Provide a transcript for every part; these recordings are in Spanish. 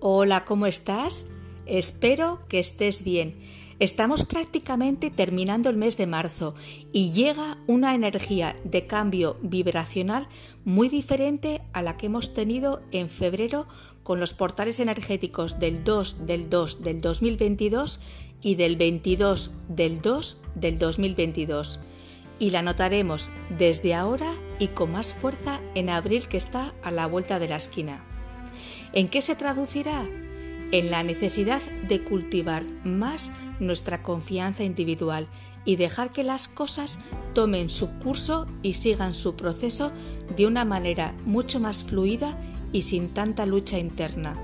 Hola, ¿cómo estás? Espero que estés bien. Estamos prácticamente terminando el mes de marzo y llega una energía de cambio vibracional muy diferente a la que hemos tenido en febrero con los portales energéticos del 2 del 2 del 2022 y del 22 del 2 del 2022. Y la notaremos desde ahora y con más fuerza en abril que está a la vuelta de la esquina. ¿En qué se traducirá? En la necesidad de cultivar más nuestra confianza individual y dejar que las cosas tomen su curso y sigan su proceso de una manera mucho más fluida y sin tanta lucha interna.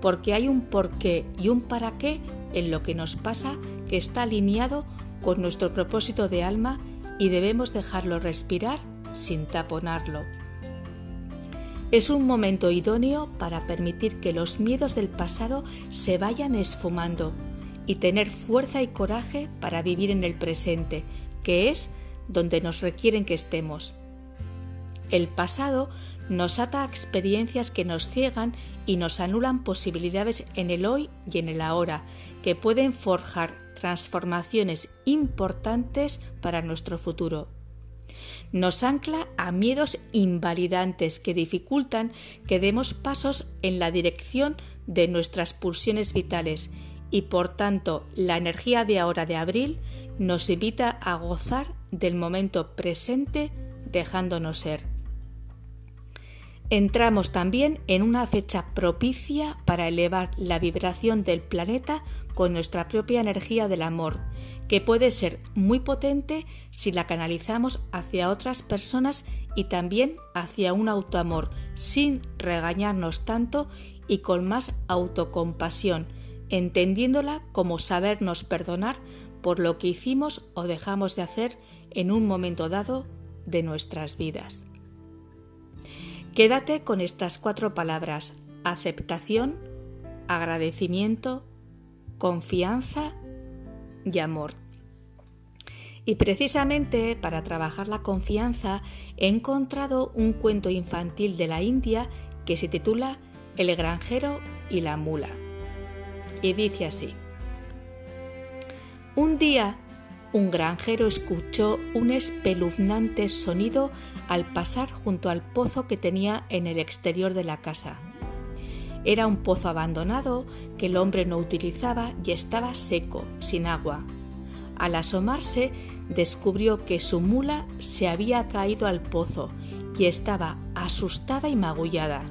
Porque hay un porqué y un para qué en lo que nos pasa que está alineado con nuestro propósito de alma y debemos dejarlo respirar sin taponarlo. Es un momento idóneo para permitir que los miedos del pasado se vayan esfumando y tener fuerza y coraje para vivir en el presente, que es donde nos requieren que estemos. El pasado nos ata a experiencias que nos ciegan y nos anulan posibilidades en el hoy y en el ahora, que pueden forjar transformaciones importantes para nuestro futuro nos ancla a miedos invalidantes que dificultan que demos pasos en la dirección de nuestras pulsiones vitales y por tanto la energía de ahora de abril nos invita a gozar del momento presente dejándonos ser. Entramos también en una fecha propicia para elevar la vibración del planeta con nuestra propia energía del amor, que puede ser muy potente si la canalizamos hacia otras personas y también hacia un autoamor, sin regañarnos tanto y con más autocompasión, entendiéndola como sabernos perdonar por lo que hicimos o dejamos de hacer en un momento dado de nuestras vidas. Quédate con estas cuatro palabras, aceptación, agradecimiento, confianza y amor. Y precisamente para trabajar la confianza he encontrado un cuento infantil de la India que se titula El granjero y la mula. Y dice así. Un día un granjero escuchó un espeluznante sonido al pasar junto al pozo que tenía en el exterior de la casa. Era un pozo abandonado que el hombre no utilizaba y estaba seco, sin agua. Al asomarse, descubrió que su mula se había caído al pozo y estaba asustada y magullada.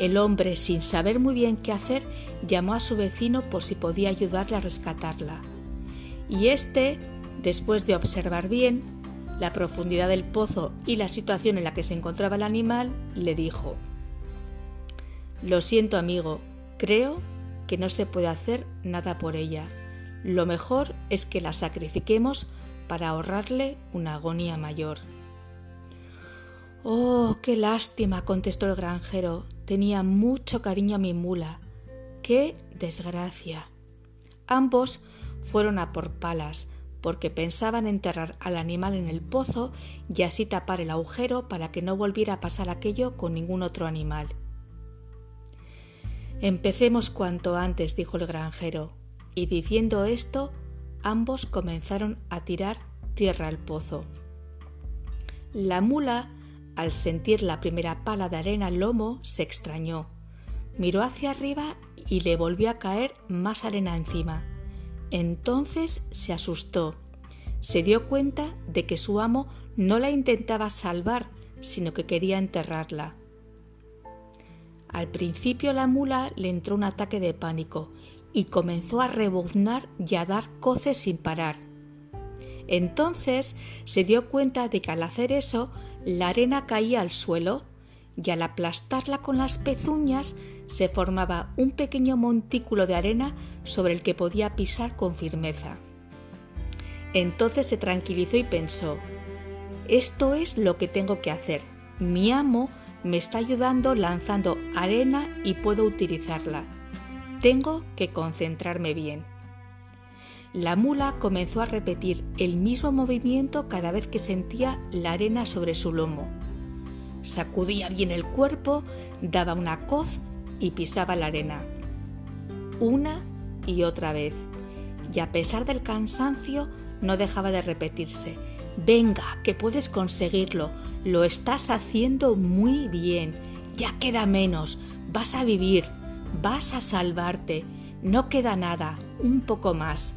El hombre, sin saber muy bien qué hacer, llamó a su vecino por si podía ayudarle a rescatarla y éste, después de observar bien la profundidad del pozo y la situación en la que se encontraba el animal, le dijo, Lo siento amigo, creo que no se puede hacer nada por ella. Lo mejor es que la sacrifiquemos para ahorrarle una agonía mayor. Oh, qué lástima, contestó el granjero. Tenía mucho cariño a mi mula. ¡Qué desgracia! Ambos fueron a por palas, porque pensaban enterrar al animal en el pozo y así tapar el agujero para que no volviera a pasar aquello con ningún otro animal. Empecemos cuanto antes, dijo el granjero, y diciendo esto, ambos comenzaron a tirar tierra al pozo. La mula, al sentir la primera pala de arena al lomo, se extrañó, miró hacia arriba y le volvió a caer más arena encima. Entonces se asustó. Se dio cuenta de que su amo no la intentaba salvar, sino que quería enterrarla. Al principio la mula le entró un ataque de pánico y comenzó a rebuznar y a dar coces sin parar. Entonces se dio cuenta de que al hacer eso la arena caía al suelo y al aplastarla con las pezuñas se formaba un pequeño montículo de arena sobre el que podía pisar con firmeza. Entonces se tranquilizó y pensó, esto es lo que tengo que hacer. Mi amo me está ayudando lanzando arena y puedo utilizarla. Tengo que concentrarme bien. La mula comenzó a repetir el mismo movimiento cada vez que sentía la arena sobre su lomo. Sacudía bien el cuerpo, daba una coz y pisaba la arena. Una y otra vez. Y a pesar del cansancio, no dejaba de repetirse. Venga, que puedes conseguirlo. Lo estás haciendo muy bien. Ya queda menos. Vas a vivir. Vas a salvarte. No queda nada. Un poco más.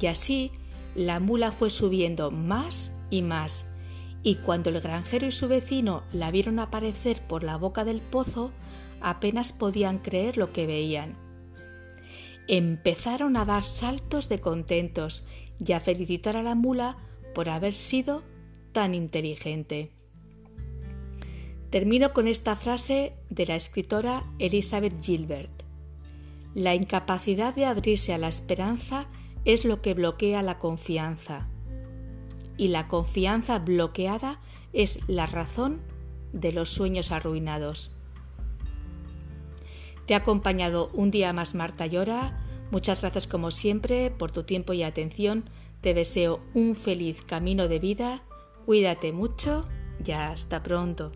Y así la mula fue subiendo más y más. Y cuando el granjero y su vecino la vieron aparecer por la boca del pozo, apenas podían creer lo que veían. Empezaron a dar saltos de contentos y a felicitar a la mula por haber sido tan inteligente. Termino con esta frase de la escritora Elizabeth Gilbert. La incapacidad de abrirse a la esperanza es lo que bloquea la confianza. Y la confianza bloqueada es la razón de los sueños arruinados. Te ha acompañado un día más Marta Llora. Muchas gracias como siempre por tu tiempo y atención. Te deseo un feliz camino de vida. Cuídate mucho y hasta pronto.